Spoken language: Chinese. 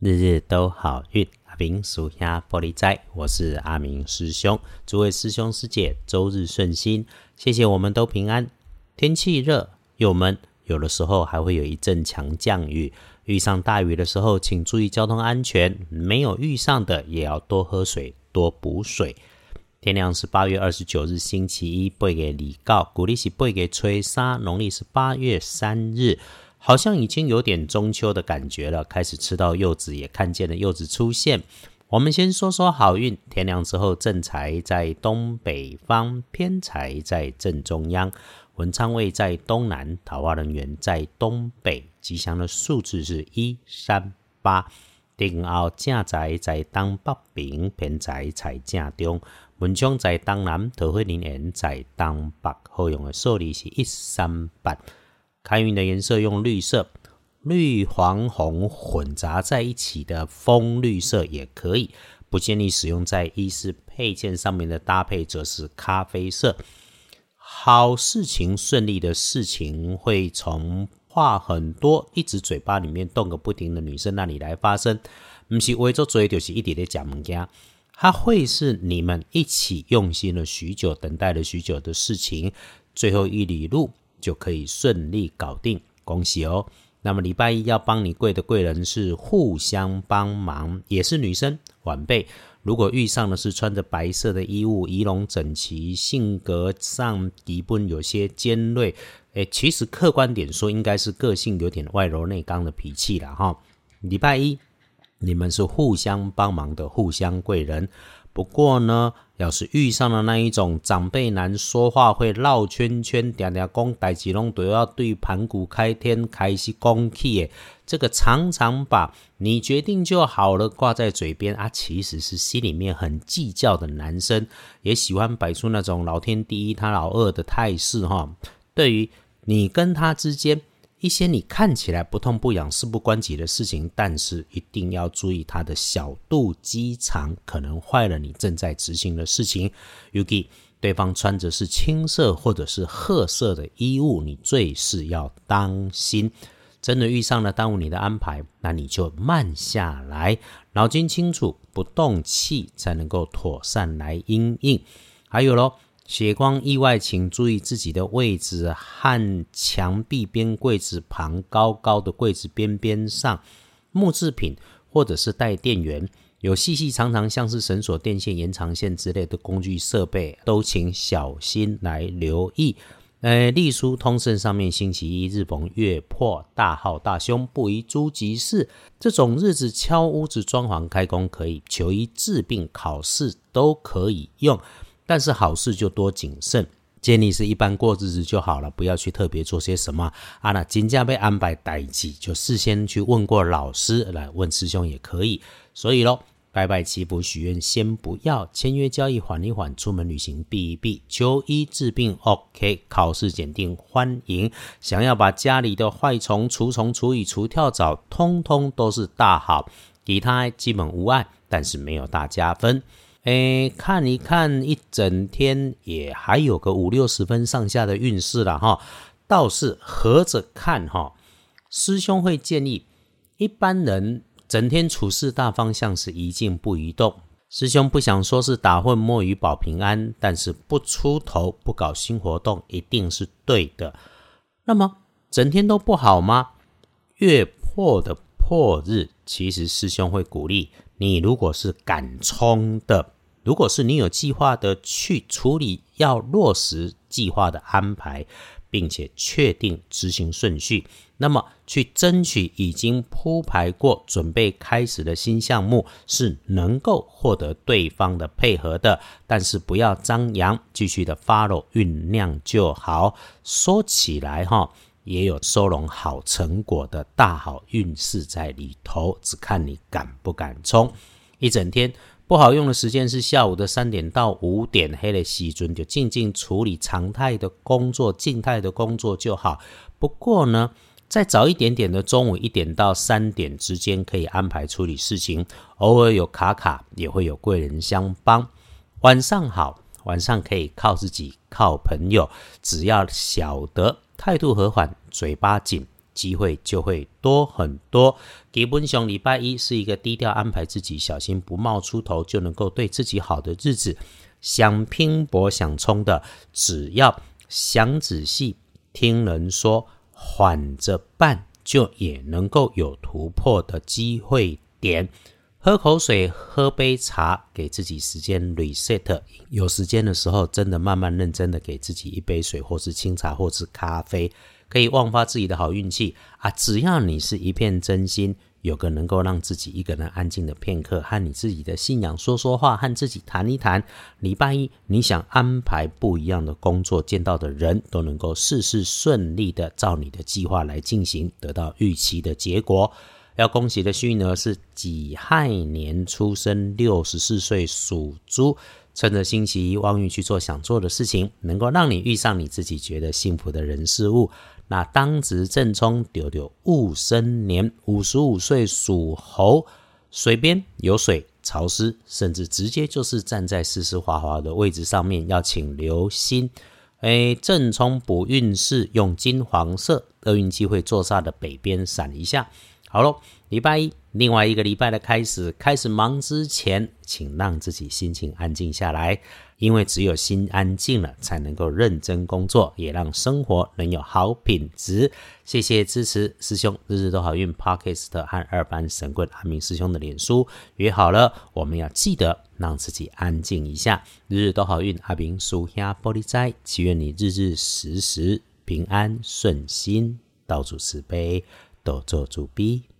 日日都好运，阿明属下玻璃斋，我是阿明师兄，诸位师兄师姐周日顺心，谢谢我们都平安。天气热又闷，有的时候还会有一阵强降雨。遇上大雨的时候，请注意交通安全；没有遇上的，也要多喝水，多补水。天亮是八月二十九日星期一，背给礼告，古历是背给吹沙，农历是八月三日。好像已经有点中秋的感觉了，开始吃到柚子，也看见了柚子出现。我们先说说好运，天亮之后，正财在东北方，偏财在正中央，文昌位在东南，桃花人缘在东北，吉祥的数字是一三八。定后正财在东北边，偏财在正中，文昌在东南，桃花人缘在东北，好用的数字是一三八。开运的颜色用绿色，绿黄红混杂在一起的枫绿色也可以，不建议使用在衣饰配件上面的搭配则是咖啡色。好事情顺利的事情会从话很多，一直嘴巴里面动个不停的女生那里来发生，不是为做嘴，就是一点点讲物件，它会是你们一起用心了许久、等待了许久的事情，最后一里路。就可以顺利搞定，恭喜哦！那么礼拜一要帮你跪的贵人是互相帮忙，也是女生晚辈。如果遇上的是穿着白色的衣物，仪容整齐，性格上基本有些尖锐，诶，其实客观点说，应该是个性有点外柔内刚的脾气了哈。礼拜一你们是互相帮忙的，互相贵人。不过呢，要是遇上了那一种长辈男，说话会绕圈圈，嗲嗲讲代志拢都要对盘古开天开始讲起的，这个常常把你决定就好了挂在嘴边啊，其实是心里面很计较的男生，也喜欢摆出那种老天第一他老二的态势哈。对于你跟他之间。一些你看起来不痛不痒、事不关己的事情，但是一定要注意它的小肚鸡肠，可能坏了你正在执行的事情。Uki，对方穿着是青色或者是褐色的衣物，你最是要当心。真的遇上了耽误你的安排，那你就慢下来，脑筋清楚，不动气，才能够妥善来应应。还有喽。血光意外，请注意自己的位置和墙壁边柜子旁高高的柜子边边上木制品，或者是带电源、有细细长长像是绳索、电线、延长线之类的工具设备，都请小心来留意。呃，隶书通胜上面星期一日逢月破大号大凶，不宜诸吉事。这种日子敲屋子、装潢、开工可以，求医治病、考试都可以用。但是好事就多谨慎，建议是一般过日子就好了，不要去特别做些什么啊。那金价被安排待机，就事先去问过老师来问师兄也可以。所以咯，拜拜祈福许愿先不要，签约交易缓一缓，出门旅行避一避，求医治病 OK，考试检定欢迎。想要把家里的坏虫除虫除蚁除跳蚤，通通都是大好，其他基本无碍，但是没有大加分。诶，看一看一整天也还有个五六十分上下的运势了哈，倒是合着看哈，师兄会建议一般人整天处事大方向是宜静不宜动。师兄不想说是打混摸鱼保平安，但是不出头不搞新活动一定是对的。那么整天都不好吗？月破的破日，其实师兄会鼓励你，如果是敢冲的。如果是你有计划的去处理，要落实计划的安排，并且确定执行顺序，那么去争取已经铺排过、准备开始的新项目，是能够获得对方的配合的。但是不要张扬，继续的 follow 酝酿就好。说起来哈，也有收拢好成果的大好运势在里头，只看你敢不敢冲一整天。不好用的时间是下午的三点到五点，黑了西尊就静静处理常态的工作、静态的工作就好。不过呢，再早一点点的中午一点到三点之间可以安排处理事情，偶尔有卡卡也会有贵人相帮。晚上好，晚上可以靠自己、靠朋友，只要晓得态度和缓、嘴巴紧。机会就会多很多。基本上礼拜一是一个低调安排自己，小心不冒出头，就能够对自己好的日子。想拼搏想冲的，只要想仔细听人说，缓着办，就也能够有突破的机会点。喝口水，喝杯茶，给自己时间 reset。有时间的时候，真的慢慢认真的给自己一杯水，或是清茶，或是咖啡，可以旺发自己的好运气啊！只要你是一片真心，有个能够让自己一个人安静的片刻，和你自己的信仰说说话，和自己谈一谈。礼拜一，你想安排不一样的工作，见到的人都能够事事顺利的照你的计划来进行，得到预期的结果。要恭喜的幸运儿是己亥年出生，六十四岁属猪，趁着星期一旺运去做想做的事情，能够让你遇上你自己觉得幸福的人事物。那当值正冲丢丢戊申年，五十五岁属猴，水边有水，潮湿，甚至直接就是站在湿湿滑滑的位置上面，要请留心。哎，正冲补运势，用金黄色厄运机会坐煞的北边闪一下。好喽，礼拜一，另外一个礼拜的开始，开始忙之前，请让自己心情安静下来，因为只有心安静了，才能够认真工作，也让生活能有好品质。谢谢支持，师兄日日都好运 Podcast 和二班神棍阿明师兄的脸书约好了，我们要记得让自己安静一下。日日都好运，阿明书下玻璃斋，祈愿你日日时时平安顺心，到处慈悲。多做主笔。